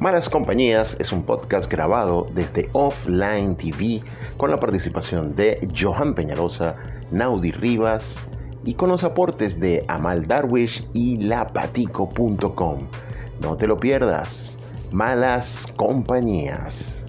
Malas Compañías es un podcast grabado desde Offline TV con la participación de Johan Peñalosa, Naudi Rivas y con los aportes de Amal Darwish y lapatico.com. No te lo pierdas. Malas Compañías.